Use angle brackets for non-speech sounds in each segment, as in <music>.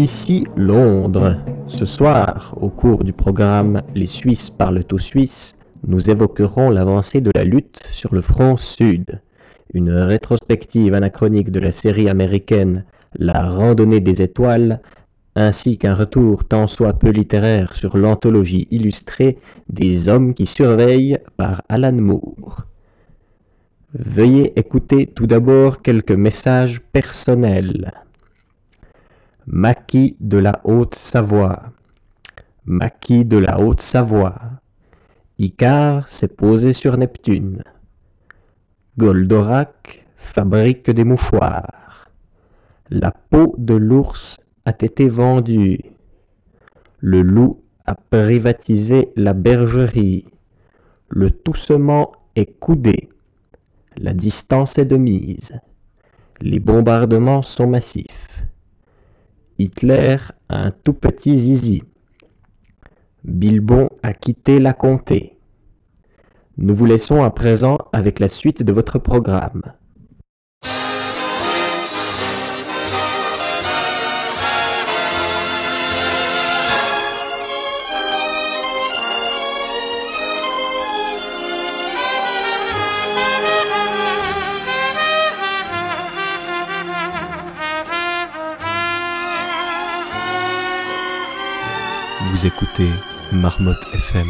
Ici Londres. Ce soir, au cours du programme Les Suisses parlent au suisse, nous évoquerons l'avancée de la lutte sur le front sud. Une rétrospective anachronique de la série américaine La randonnée des étoiles, ainsi qu'un retour tant soit peu littéraire sur l'anthologie illustrée des hommes qui surveillent par Alan Moore. Veuillez écouter tout d'abord quelques messages personnels. Maquis de la Haute-Savoie. Maquis de la Haute-Savoie. Icare s'est posé sur Neptune. Goldorak fabrique des mouchoirs. La peau de l'ours a été vendue. Le loup a privatisé la bergerie. Le toussement est coudé. La distance est de mise. Les bombardements sont massifs. Hitler a un tout petit zizi. Bilbon a quitté la comté. Nous vous laissons à présent avec la suite de votre programme. Vous écoutez Marmotte FM.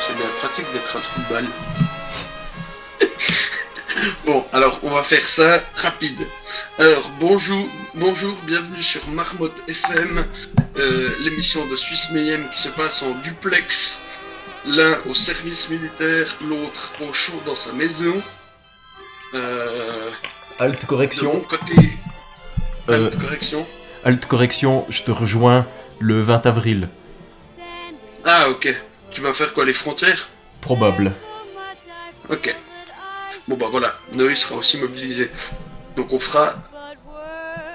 C'est bien pratique d'être un trou de balle. <laughs> bon, alors on va faire ça rapide. Alors bonjour, bonjour, bienvenue sur Marmotte FM, euh, l'émission de Suisse Mayhem qui se passe en duplex. L'un au service militaire, l'autre au chaud dans sa maison. Euh, Alt de mon correction. côté, Euh, Alt correction. Alt correction, je te rejoins le 20 avril. Ah ok. Tu vas faire quoi les frontières? Probable. Ok. Bon bah voilà, Noé sera aussi mobilisé. Donc on fera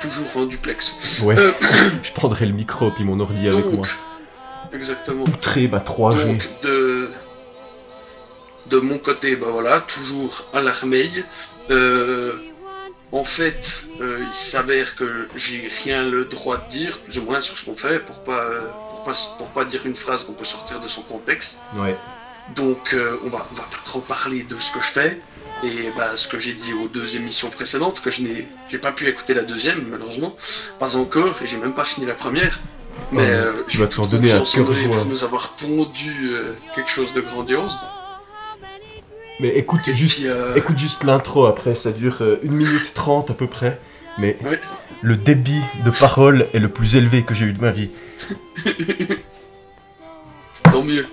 toujours en duplex. Ouais. Euh, <coughs> je prendrai le micro puis mon ordi avec moi. exactement. Poutré, bah 3G. Donc de de mon côté, bah voilà, toujours à l'armée. Euh, en fait, euh, il s'avère que j'ai rien le droit de dire, plus ou moins sur ce qu'on fait, pour pas pour pas pour pas dire une phrase qu'on peut sortir de son contexte. Ouais. Donc euh, on va on va pas trop parler de ce que je fais et bah, ce que j'ai dit aux deux émissions précédentes que je n'ai j'ai pas pu écouter la deuxième malheureusement, pas encore et j'ai même pas fini la première. Mais Oh, euh, tu vas t'en donner à cœur joie. pour nous avoir pondu euh, quelque chose de grandiose. Mais écoute Et juste, puis, euh, écoute juste l'intro après, ça dure 1 minute 30 à peu près. Mais le débit de parole est le plus élevé que j'ai eu de ma vie. <laughs> Tant mieux.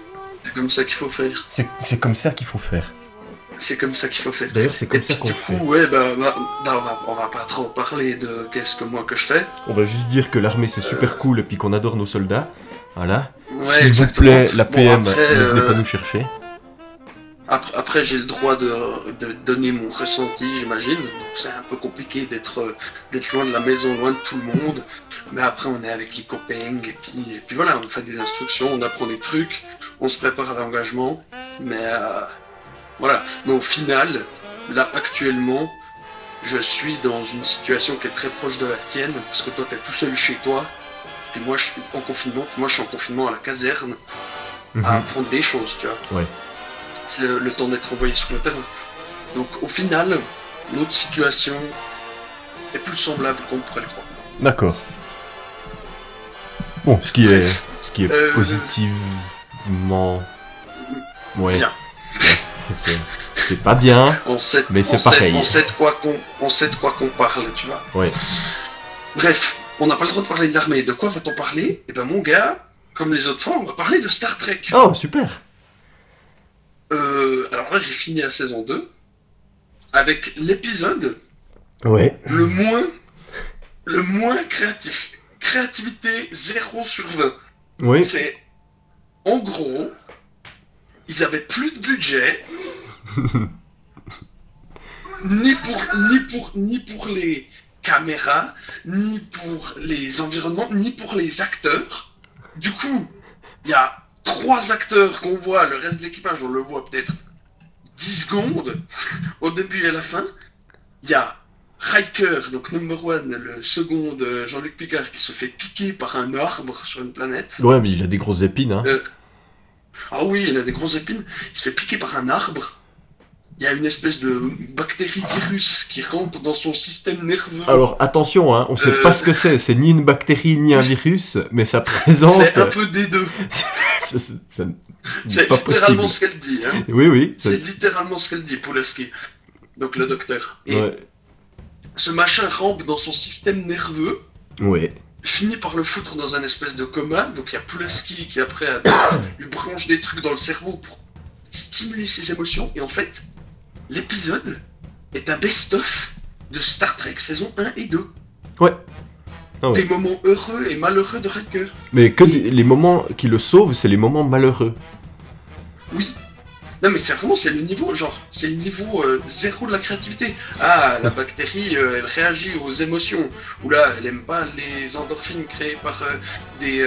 C'est comme ça qu'il faut faire. C'est comme ça qu'il faut faire. C'est comme ça qu'il faut faire. D'ailleurs, c'est Et comme ça qu'on du fait. coup, ouais, bah, bah, bah, on, va, on va pas trop parler de qu'est-ce que moi que je fais. On va juste dire que l'armée c'est super cool et puis qu'on adore nos soldats. Voilà. Ouais, S'il vous plaît, la Bon, PM, après, ne venez euh, pas nous chercher. Après, après, j'ai le droit de, de donner mon ressenti, j'imagine. Donc c'est un peu compliqué d'être euh, d'être loin de la maison, loin de tout le monde. Mais après, on est avec les copains et puis, et puis voilà, on fait des instructions, on apprend des trucs, on se prépare à l'engagement. Mais euh, voilà. Mais au final, là actuellement, je suis dans une situation qui est très proche de la tienne parce que toi, t'es tout seul chez toi. Puis moi, je suis en confinement. Puis moi, je suis en confinement à la caserne Mhm. à apprendre des choses, tu vois. Ouais. C'est le, temps d'être envoyé sur le terrain. Donc au final, notre situation est plus semblable qu'on pourrait le croire. D'accord. Bon, ce qui est, ce qui est Euh, positivement, ouais, Bien. C'est- pas bien. On sait, Mais c'est pareil. on sait de quoi qu'on, on sait de quoi qu'on parle, tu vois. Bref, on n'a pas le droit de parler de l'armée. De quoi va-t-on parler? Eh ben mon gars, comme les autres fois, on va parler de Star Trek. Oh super. Euh, alors là, j'ai fini la saison 2 avec l'épisode Ouais. le moins, le moins créatif. Créativité 0 sur 20. Oui. C'est en gros, ils avaient plus de budget. ni pour, ni pour, ni pour les caméras, ni pour les environnements, ni pour les acteurs. Du coup, il y a trois acteurs qu'on voit, le reste de l'équipage, on le voit peut-être 10 secondes <laughs> au début et à la fin. Il y a Riker, donc number one, le second Jean-Luc Picard, qui se fait piquer par un arbre sur une planète. Ouais, mais il a des grosses épines, hein. Euh, ah oui, il a des grosses épines. Il se fait piquer par un arbre. Il y a une espèce de bactérie virus qui rentre dans son système nerveux. Alors attention, hein, on sait Euh. pas ce que c'est. C'est ni une bactérie ni un virus, mais ça présente. c'est un peu des deux. <laughs> C'est- littéralement ce qu'elle dit. Hein. Oui, oui. C'est littéralement ce qu'elle dit, Pulaski. Donc le docteur. Et Ouais. ce machin rampe dans son système nerveux. Ouais. Finit par le foutre dans un espèce de coma. Donc il y a Pulaski qui après a- <coughs> lui branche des trucs dans le cerveau pour stimuler ses émotions. Et en fait, l'épisode est un best-of de Star Trek saison 1 et 2. Ouais. Ah ouais. Des moments heureux et malheureux de Riker. Mais que des- les moments qui le sauvent, c'est les moments malheureux. Oui. Non mais c'est vraiment c'est le niveau genre c'est le niveau euh, zéro de la créativité. Ah la <laughs> bactérie euh, elle réagit aux émotions. Ou là elle aime pas les endorphines créées par euh, des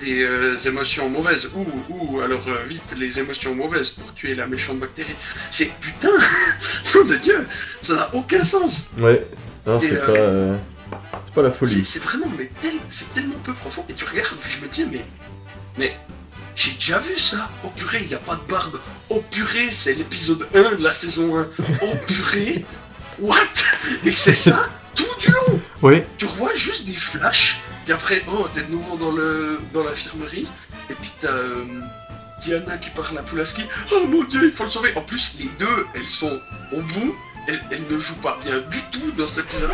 des euh, émotions mauvaises. Ou ou alors euh, vite les émotions mauvaises pour tuer la méchante bactérie. C'est putain <laughs> nom de dieu ça n'a aucun sens. Ouais. Non, c'est euh, pas. C'est pas la folie. c'est vraiment mais tel- c'est tellement peu profond et tu regardes puis je me dis mais mais j'ai déjà vu ça. Oh purée, il a pas de barbe. Oh purée, c'est l'épisode 1 de la saison 1. Oh purée, <laughs> what? Et c'est ça tout du long. Ouais. Tu revois juste des flashs. Puis après, oh, t'es de nouveau dans le dans l'infirmerie. Et puis t'as euh, Diana qui parle à Pulaski. Oh mon dieu, il faut le sauver. En plus, les deux, elles sont au bout. Elles, elles ne jouent pas bien du tout dans cet épisode.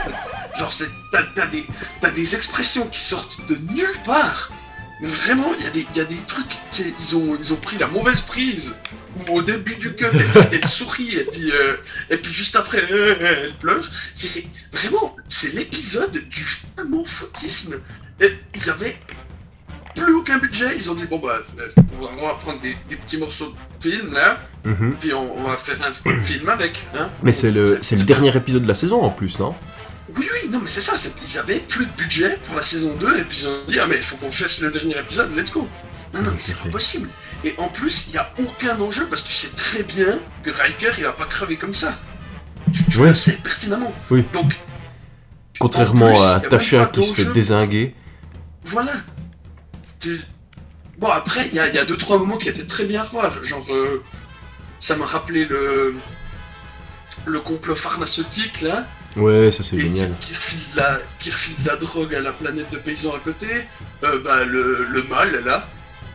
Genre, c'est- t'as t'as des, t'as des expressions qui sortent de nulle part. Mais vraiment, il y, a des- y a des trucs, ils ont, ils ont pris la mauvaise prise. Ou au début du cut, elle, elle sourit, et puis, euh, et puis juste après, euh, elle pleure. C'est vraiment, c'est l'épisode du charmant foutisme. Et ils avaient plus aucun budget, ils ont dit, bon bah, euh, on va, prendre des, des petits morceaux de film là, Mhm. puis on, on va faire un film avec. Hein. Mais c'est le, le dernier épisode de la saison en plus, non? Non, mais c'est ça, ils avaient plus de budget pour la saison 2, et puis ils ont dit, ah, mais il faut qu'on fasse le dernier épisode, let's go. Non, non, mais c'est pas possible. Et en plus, il n'y a aucun enjeu, parce que tu sais très bien que Riker, il va pas crever comme ça. Tu, tu Ouais. le sais pertinemment. Oui. Donc. Contrairement plus, à Tasha qui se fait désinguer. Voilà. Tu- Bon, après, il y a, il y a deux, trois moments qui étaient très bien à revoir. Genre, euh, ça m'a rappelé le. Le complot pharmaceutique, là. Ouais, ça c'est génial. Qui, qui refile la, qui refile la drogue à la planète de paysans à côté. Euh, bah, le, le mal, là.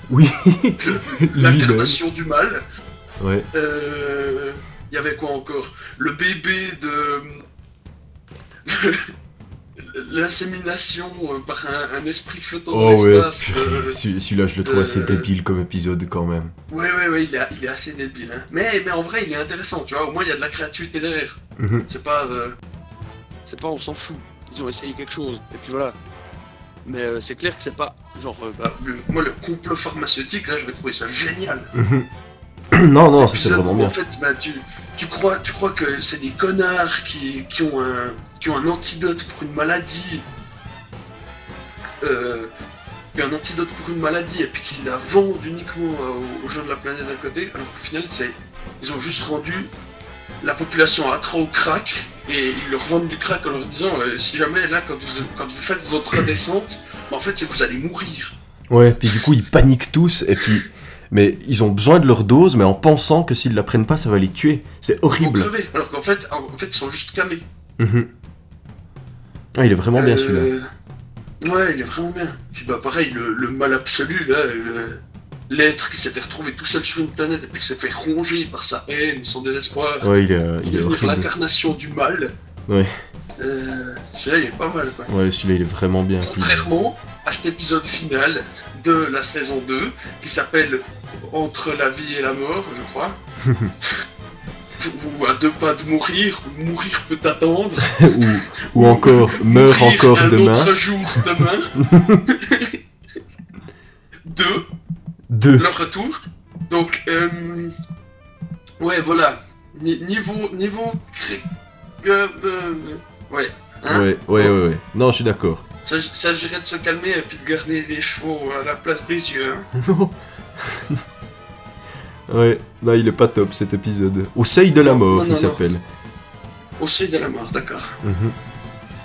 Oui. <laughs> L'incarnation du mal. Ouais. Euh, Il y avait quoi encore? Le bébé de. <laughs> L'insémination euh, par un, un esprit flottant Oh dans ouais, l'espace. euh, celui- celui-là je le trouve assez euh, débile comme épisode quand même. Ouais, ouais, ouais, il est, il est assez débile. Hein. Mais, mais en vrai, il est intéressant, tu vois. Au moins, il y a de la créativité derrière. Mhm. C'est pas. C'est pas, on s'en fout. Ils ont essayé quelque chose. Et puis voilà. Mais euh, c'est clair que c'est pas. Genre, euh, bah, le- moi, le complot pharmaceutique, là, je vais trouver ça génial. Mhm. <clears throat> non, non, ça c'est vraiment bien. En fait, bah, tu, tu, crois, tu crois que c'est des connards qui, qui, ont un, qui ont un antidote pour une maladie. Euh, un antidote pour une maladie et puis qui la vendent uniquement euh, aux, aux gens de la planète d'à côté, alors qu'au final, c'est, ils ont juste rendu la population accro au crack et ils leur vendent du crack en leur disant euh, si jamais là, quand vous, quand vous faites votre descente, bah, en fait, c'est que vous allez mourir. Ouais, puis du coup ils paniquent tous et puis. Mais ils ont besoin de leur dose, mais en pensant que s'ils la prennent pas, ça va les tuer. C'est Ils vont horrible. crever. Alors qu'en fait, en en fait, ils sont juste camés. Mhm. Ah, il est vraiment bien Euh, celui-là. Ouais, il est vraiment bien. Puis bah pareil, le, le mal absolu, là, le- l'être qui s'était retrouvé tout seul sur une planète et puis qui s'est fait ronger par sa haine, son désespoir, Ouais, il est, euh, pour il est devenir horrible. l'incarnation du mal. Ouais. Euh, celui-là, il est pas mal, quoi. Ouais, celui-là il est vraiment bien. Contrairement à cet épisode final de la saison 2, qui s'appelle Entre la vie et la mort, je crois. <laughs> ou à deux pas de mourir, ou mourir peut attendre. <laughs> ou, ou encore, meurt Mourir encore un demain. autre jour demain. <laughs> Deux, Deux. leur retour. Donc, euh, ouais, voilà. ni- niveau, niveau, euh, ouais. Hein ouais, ouais, ouais, ouais. Non, je suis d'accord. Ça s'agirait de se calmer et puis de garder les chevaux à la place des yeux. hein. <laughs> ouais, non, il est pas top cet épisode. Au seuil de la mort, non, il s'appelle. Au seuil de la mort, d'accord. Mhm.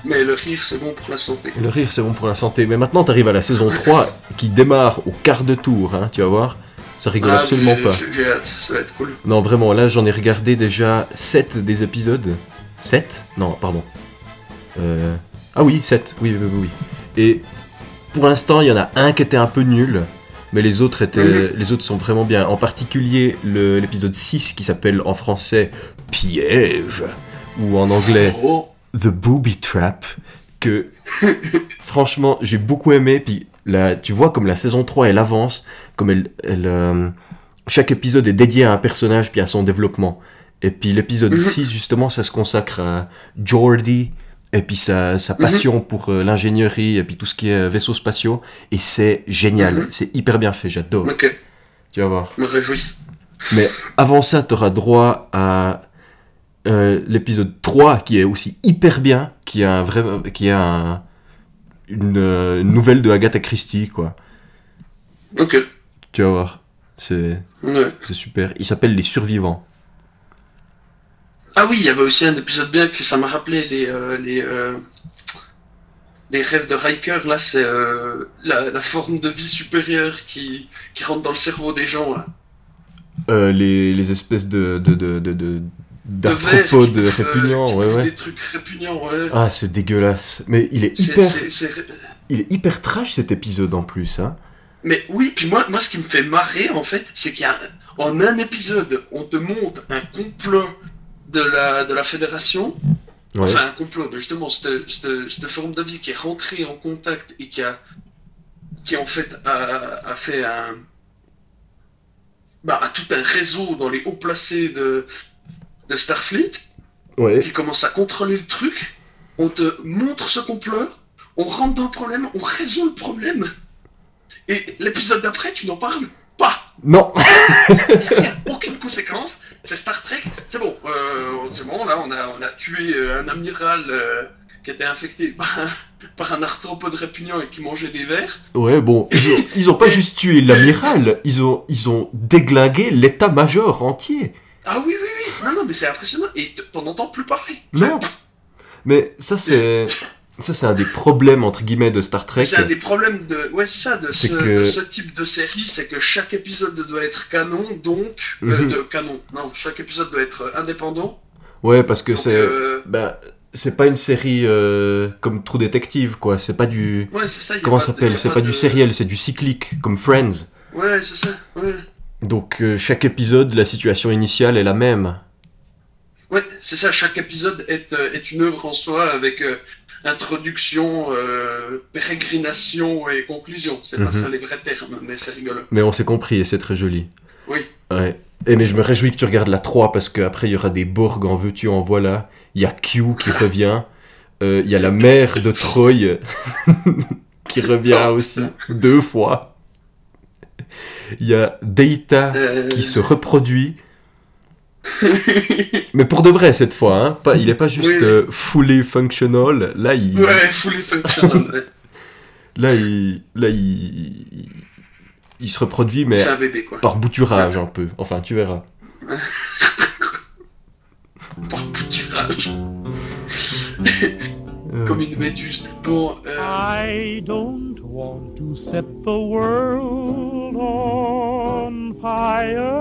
Mais le rire, c'est bon pour la santé. Le rire, c'est bon pour la santé. Mais maintenant, t'arrives à la saison 3 qui démarre au quart de tour, hein, tu vas voir. Ça rigole Ah, absolument pas. j'ai- hâte, ça va être cool. Non, vraiment, là, j'en ai regardé déjà 7 des épisodes. 7 Non, pardon. Euh... Ah oui, 7. Oui, oui, oui, oui. Et pour l'instant, il y en a un qui était un peu nul. Mais les autres, étaient, Mhm. les autres sont vraiment bien. En particulier l'épisode 6 qui s'appelle en français Piège. Ou en anglais Oh, The Booby Trap, que <laughs> franchement j'ai beaucoup aimé. Puis là, tu vois comme la saison 3 elle avance, comme elle, elle, euh, chaque épisode est dédié à un personnage puis à son développement. Et puis l'épisode Mhm. 6 justement ça se consacre à Jordi et puis sa, sa passion pour euh, l'ingénierie et puis tout ce qui est euh, vaisseaux spatiaux. Et c'est génial, Mhm. c'est hyper bien fait, j'adore. ok, Tu vas voir. me réjouis. Mais avant ça, tu auras droit à euh, l'épisode 3 qui est aussi hyper bien, qui a, un vrai, qui un- une, euh, une nouvelle de Agatha Christie, quoi. Ok, Tu vas voir. C'est ouais. super. Il s'appelle Les Survivants. Ah oui, il y avait aussi un épisode bien que ça m'a rappelé les, euh, les, euh, les rêves de Riker. Là, c'est la, la forme de vie supérieure qui, qui rentre dans le cerveau des gens. Là. Les, les espèces de. de, de, de, de- De d'arthropodes euh, répugnants, qui ouais, ouais. Des trucs répugnants, ouais. Ah, c'est dégueulasse. Mais il est hyper, il est hyper trash cet épisode en plus, hein. Mais oui, puis moi, moi, ce qui me fait marrer, en fait, c'est qu'il y a en un épisode, on te montre un complot de la, de la fédération. Ouais. Enfin, un complot de justement cette, cette, cette forme de vie qui est rentrée en contact et qui a, qui en fait a, a fait un, bah, a tout un réseau dans les hauts placés de, de Starfleet ouais. qui commence à contrôler le truc. On te montre ce complot, on rentre dans le problème, on résout le problème. Et l'épisode d'après, tu n'en parles pas. Non. <laughs> Il n'y a aucune conséquence. C'est Star Trek. C'est bon. euh, c'est bon. Là, on a, on a tué euh, un amiral euh, qui était infecté par un, par un arthropode répugnant et qui mangeait des vers. Ouais, bon, ils ont, ils ont pas <laughs> juste tué l'amiral, ils ont, ils ont déglingué l'état-major entier. Ah oui, oui, oui. Non, non, mais c'est impressionnant. Et t'en entends plus parler. Non. Mais ça, c'est. Ça, c'est un des problèmes, entre guillemets, de Star Trek. C'est un des problèmes de, ouais, c'est ça, de ce, que- de ce type de série, c'est que chaque épisode doit être canon, donc euh, Mhm. de canon. Non, chaque épisode doit être indépendant. Ouais, parce que c'est. euh, Ben, c'est pas une série euh, comme True Detective, quoi. C'est pas du. ouais, c'est ça. Comment ça s'appelle? C'est pas pas de- du sériel, c'est du cyclique, comme Friends. Ouais, c'est ça. Ouais, Donc, euh, chaque épisode, la situation initiale est la même. ouais, c'est ça. Chaque épisode est, euh, est une œuvre en soi avec euh, introduction, euh, pérégrination et conclusion. C'est Mhm. pas ça les vrais termes, mais c'est rigolo. Mais on s'est compris et c'est très joli. Oui. Ouais. Et mais je me réjouis que tu regardes la 3 parce qu'après il y aura des Borg en veux-tu en voilà. Il y a Q qui <laughs> revient. Il y a la mère de Troy <laughs> qui revient aussi deux fois. Il y a Data Euh, qui se reproduit. Mais pour de vrai cette fois, hein. pas, il est pas juste Oui, euh, fully functional. Là, il, Ouais, fully functional. ouais. <laughs> là, il, là, il, il, se reproduit, mais C'est un bébé, quoi. par bouturage un peu. Enfin, tu verras. <laughs> Par bouturage. Euh, Comme une méduse. Bon, euh, I don't want to set the world on fire.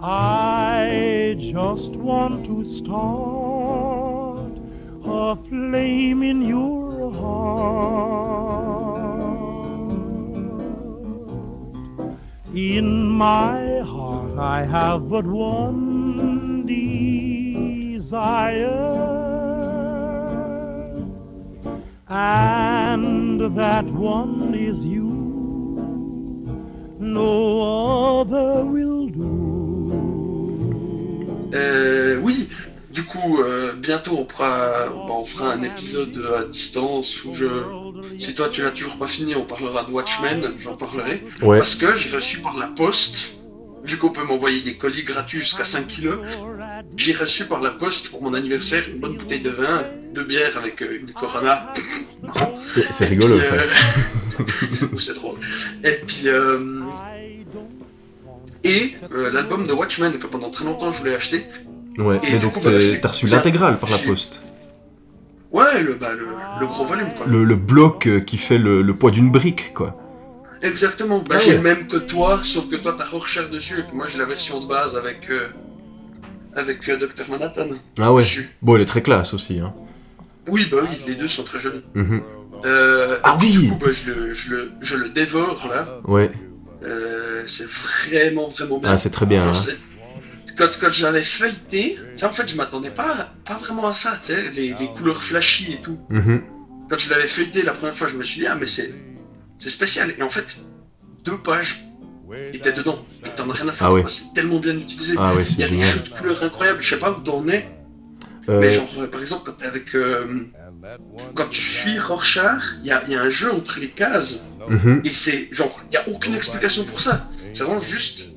I just want to start a flame in your heart. In my heart, I have but one desire, and that one is you. No other will do. euh, oui, du coup, euh, bientôt on fera, bon, on fera un épisode à distance où je. Si toi tu l'as toujours pas fini, on parlera de Watchmen, j'en parlerai. Ouais. Parce que j'ai reçu par la poste vu qu'on peut m'envoyer des colis gratuits jusqu'à 5 kilos, j'ai reçu par la poste pour mon anniversaire une bonne bouteille de vin, deux bières avec euh, une Corona. <laughs> C'est Et rigolo puis, ça. <laughs> c'est drôle. Et puis, euh, et euh, l'album de Watchmen que pendant très longtemps je voulais acheter. Ouais, et du donc bah, t'as reçu l'intégrale par la poste. Ouais, le, bah, le, le gros volume quoi. Le, le bloc qui fait le, le poids d'une brique, quoi. Exactement. Bah, Ah j'ai ouais. le même que toi, sauf que toi t'as Rorschach dessus et puis moi j'ai la version de base avec avec euh, Dr Manhattan. Ah ouais. dessus. Bon, elle est très classe aussi, hein. Oui, bah oui, les deux sont très jolis. Mhm. Euh, Ah oui. Du coup, bah, je, le, je, le, je le dévore là. Ouais. Euh, c'est vraiment vraiment bien. Ah, c'est très bien, Genre, hein. Quand, quand j'avais feuilleté, en fait je m'attendais pas, pas vraiment à ça, tu sais, les, les couleurs flashy et tout. Mhm. Quand je l'avais feuilleté la première fois, je me suis dit, ah mais c'est c'est spécial. Et en fait, deux pages étaient dedans. Et t'en as rien à foutre, Ah ouais. quoi, c'est tellement bien utilisé. Ah ouais, Il y a des jeux de couleurs incroyables, je sais pas où t'en es, Euh, mais genre euh, par exemple quand t'es avec... euh, quand tu suis Rorschach, il y a, il y a un jeu entre les cases, mhm. et c'est genre, il n'y a aucune explication pour ça. C'est vraiment juste...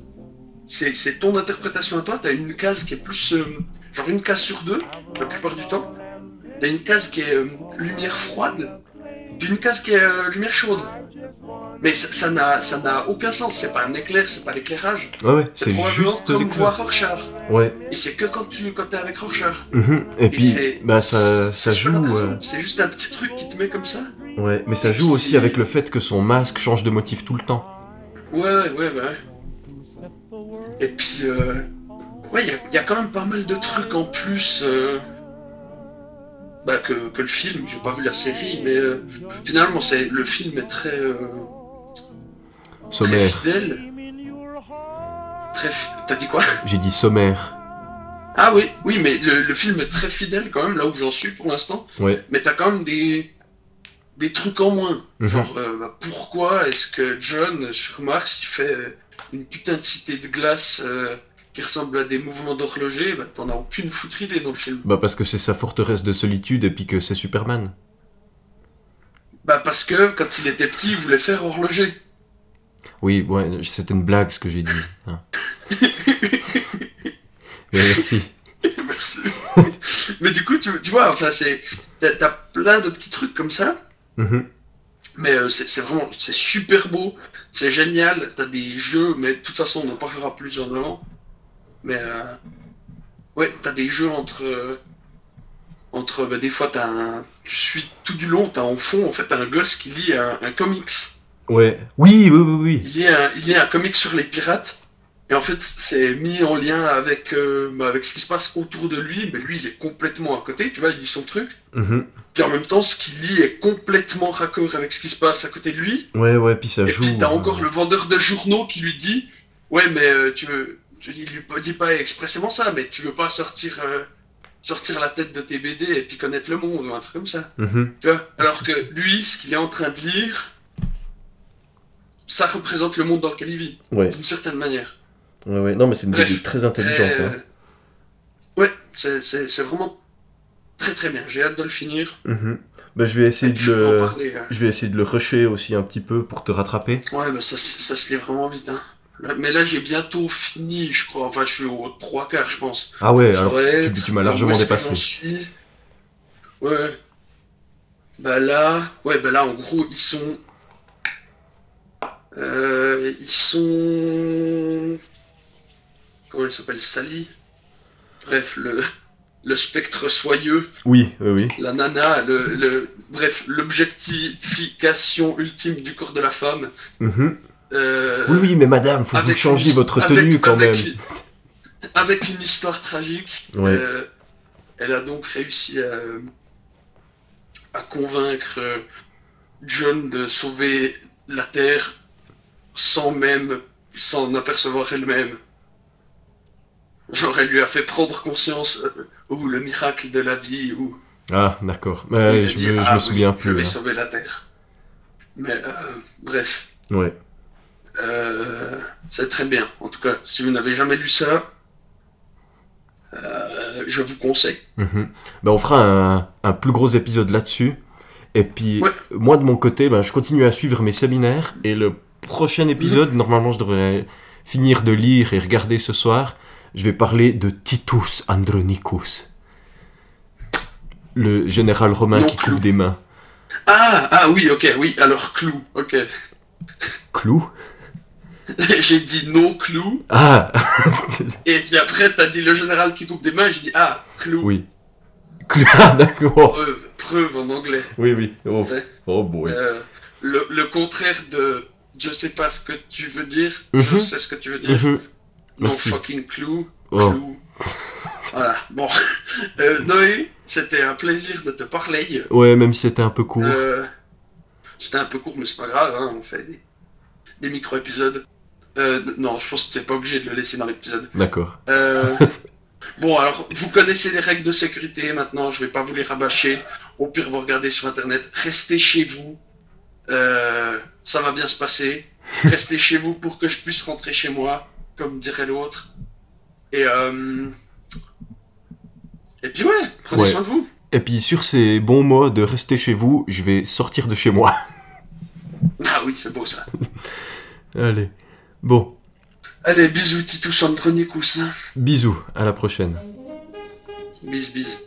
C'est c'est ton interprétation à toi, t'as une case qui est plus... euh, genre une case sur deux, la plupart du temps. T'as une case qui est euh, lumière froide, puis une case qui est euh, lumière chaude. Mais ça n'a ça n'a aucun sens, c'est pas un éclair, c'est pas l'éclairage. Ouais, ouais, c'est juste comme voir. Rorschach. Ouais. Et c'est que quand tu quand t'es avec Rorschach. Mhm. Et Et puis, bah ça, ça joue. euh, C'est juste un petit truc qui te met comme ça. Ouais, mais ça joue aussi avec le fait que son masque change de motif tout le temps. Ouais, ouais, ouais. ouais. Et puis, euh, ouais, il y, a- il y a quand même pas mal de trucs en plus euh, bah, que, que le film. J'ai pas vu la série, mais euh, finalement, c'est le film est très Sommaire. fidèle. Très, t'as dit quoi? J'ai dit sommaire. Ah oui, oui, mais le, le film est très fidèle quand même là où j'en suis pour l'instant. Ouais. Mais t'as quand même des des trucs en moins. Mhm. Genre, euh, bah, pourquoi est-ce que John sur Mars il fait euh, une putain de cité de glace euh, qui ressemble à des mouvements d'horloger Bah t'en as aucune foutre idée dans le film. Bah parce que c'est sa forteresse de solitude et puis que c'est Superman. Bah parce que quand il était petit, il voulait faire horloger. Oui, ouais, c'était une blague ce que j'ai dit. hein. <laughs> Mais merci. Merci. <laughs> mais du coup, tu, tu vois, enfin c'est t'as plein de petits trucs comme ça. Mhm. Mais euh, c'est vraiment, c'est super beau, c'est génial, t'as des jeux, mais de toute façon on en parlera plus en avant. Mais euh, ouais, t'as des jeux entre... euh, entre bah, des fois t'as un... Tu suis tout du long, t'as en fond en fait un gosse qui lit un, un comics. Ouais. Oui, oui, oui, oui. Il lit, un, il lit un comics sur les pirates. Et en fait, c'est mis en lien avec, euh, bah, avec ce qui se passe autour de lui, mais lui, il est complètement à côté, tu vois, il lit son truc. Mhm. Puis en même temps, ce qu'il lit est complètement raccord avec ce qui se passe à côté de lui. Ouais, ouais, puis ça Et joue. puis t'as euh, encore le vendeur de journaux qui lui dit Ouais, mais euh, tu veux. tu- Il lui dit pas expressément ça, mais tu veux pas sortir, euh, sortir la tête de tes BD et puis connaître le monde ou un truc comme ça. mhm. Tu vois? Alors que lui, ce qu'il est en train de lire, ça représente le monde dans lequel il vit, Ouais, d'une certaine manière. ouais, ouais. Non, mais c'est une idée très intelligente. Très, hein. euh, Ouais, c'est- vraiment très très bien. J'ai hâte de le finir. Mhm. Bah, je vais essayer de le. parler, hein. Je vais essayer de le rusher aussi un petit peu pour te rattraper. Ouais, mais ça, se- ça se lit vraiment vite. Hein. Mais là, j'ai bientôt fini, je crois. Enfin, je suis aux trois quarts, je pense. Ah ouais, alors tu, tu m'as largement dépassé. Ouais. Bah là, ouais, bah là, en gros, ils sont. Euh, ils sont. Comment il s'appelle? Sally? Bref, le, le spectre soyeux, Oui, oui, oui. la nana, le, le, bref, l'objectification ultime du corps de la femme. Mhm. Euh, Oui, oui, mais madame, faut que vous changiez une- votre avec- tenue quand même. <laughs> Avec une histoire tragique, Ouais. euh, elle a donc réussi à, à convaincre John de sauver la Terre sans même s'en apercevoir elle-même. Genre, elle lui a fait prendre conscience, euh, ou le miracle de la vie, ou Ah, d'accord. Mais je dit, me, je Ah me oui, souviens Je plus. vais hein. sauver la Terre. Mais euh, bref, Ouais. euh, c'est très bien. En tout cas, si vous n'avez jamais lu ça, je vous conseille. Mhm. Ben, on fera un, un plus gros épisode là-dessus. Et puis, Ouais. moi de mon côté, ben, je continue à suivre mes séminaires. Et le prochain épisode, normalement, je devrais finir de lire et regarder ce soir, je vais parler de Titus Andronicus, le général romain Non, qui Clou. coupe des mains. Ah, ah oui, ok, oui, alors clou, ok. Clou? <laughs> J'ai dit non clou, Ah <laughs> et puis après t'as dit le général qui coupe des mains, j'ai dit ah, clou. Oui. Clou, <laughs> ah, d'accord. Preuve, preuve en anglais. Oui, oui. Oh, oh boy. Euh, le, le contraire de je sais pas ce que tu veux dire, je Mhm. sais ce que tu veux dire. Non Merci. fucking clou. Oh. clou. voilà, bon. <laughs> Euh, Noé, c'était un plaisir de te parler. Ouais, même si c'était un peu court. Euh, c'était un peu court, mais c'est pas grave, hein, on fait des, des micro-épisodes. Euh, non, je pense que t'es pas obligé de le laisser dans l'épisode. D'accord. Euh, <laughs> bon, alors, vous connaissez les règles de sécurité maintenant, je vais pas vous les rabâcher. Au pire, vous regardez sur internet. Restez chez vous. Euh, ça va bien se passer. Restez chez vous pour que je puisse rentrer chez moi, comme dirait l'autre. Et, euh... Et puis ouais, prenez Ouais. soin de vous. Et puis sur ces bons mots de rester chez vous, je vais sortir de chez moi. <laughs> Ah oui, c'est beau ça. <laughs> Allez. Bon, Allez, bisous Titus Andronicus. hein. bisous, à la prochaine. Bis, bis.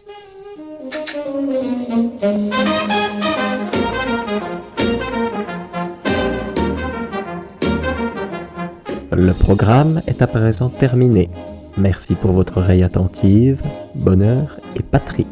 Le programme est à présent terminé. Merci pour votre oreille attentive, bonheur et patrie.